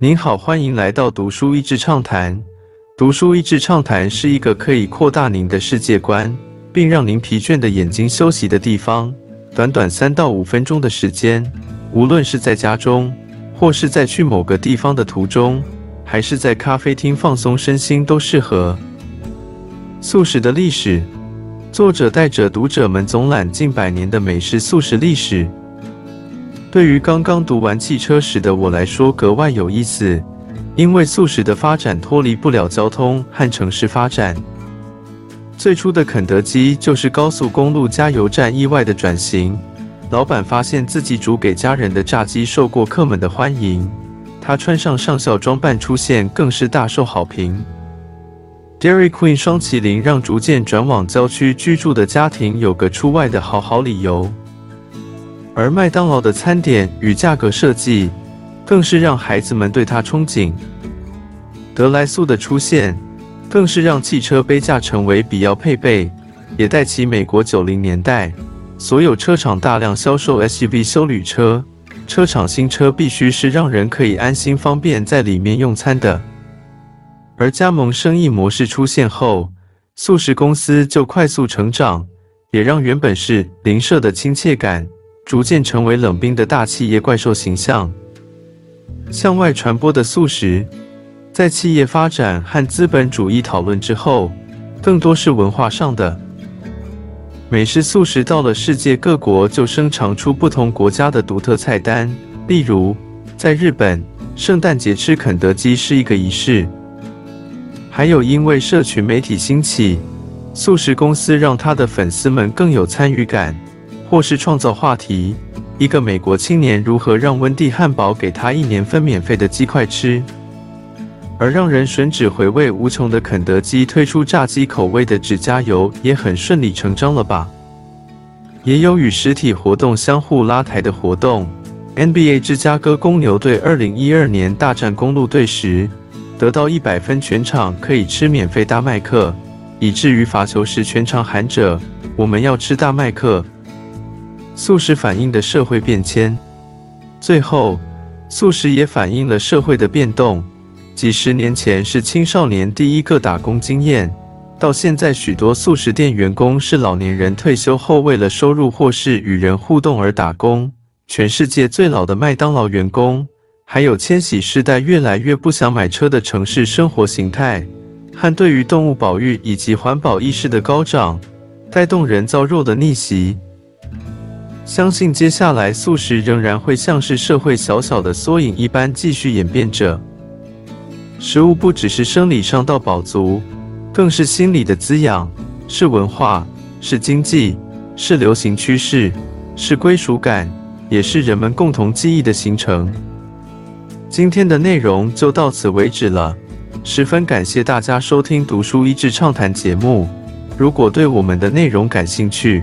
您好，欢迎来到读书益智畅谈。读书益智畅谈是一个可以扩大您的世界观，并让您疲倦的眼睛休息的地方。短短三到五分钟的时间，无论是在家中，或是在去某个地方的途中，还是在咖啡厅放松身心，都适合。素食的历史，作者带着读者们总览近百年的美食素食历史。对于刚刚读完汽车史的我来说格外有意思，因为素食的发展脱离不了交通和城市发展。最初的肯德基就是高速公路加油站意外的转型，老板发现自己煮给家人的炸鸡受过客们的欢迎，他穿上上校装扮出现更是大受好评。Dairy Queen 双麒麟让逐渐转往郊区居住的家庭有个出外的好好理由。而麦当劳的餐点与价格设计，更是让孩子们对它憧憬。德莱素的出现，更是让汽车杯架成为必要配备，也带起美国九零年代所有车厂大量销售 SUV 休旅车。车厂新车必须是让人可以安心方便在里面用餐的。而加盟生意模式出现后，素食公司就快速成长，也让原本是邻舍的亲切感。逐渐成为冷冰的大企业怪兽形象，向外传播的素食，在企业发展和资本主义讨论之后，更多是文化上的。美式素食到了世界各国，就生长出不同国家的独特菜单。例如，在日本，圣诞节吃肯德基是一个仪式。还有，因为社群媒体兴起，素食公司让他的粉丝们更有参与感。或是创造话题，一个美国青年如何让温蒂汉堡给他一年分免费的鸡块吃，而让人吮指回味无穷的肯德基推出炸鸡口味的指甲油也很顺理成章了吧？也有与实体活动相互拉抬的活动。NBA 芝加哥公牛队二零一二年大战公路队时，得到一百分全场可以吃免费大麦克，以至于罚球时全场喊着“我们要吃大麦克”。素食反映的社会变迁，最后，素食也反映了社会的变动。几十年前是青少年第一个打工经验，到现在许多素食店员工是老年人退休后为了收入或是与人互动而打工。全世界最老的麦当劳员工，还有千禧世代越来越不想买车的城市生活形态，和对于动物保育以及环保意识的高涨，带动人造肉的逆袭。相信接下来素食仍然会像是社会小小的缩影一般继续演变着。食物不只是生理上到饱足，更是心理的滋养，是文化，是经济，是流行趋势，是归属感，也是人们共同记忆的形成。今天的内容就到此为止了，十分感谢大家收听《读书一智畅谈》节目。如果对我们的内容感兴趣，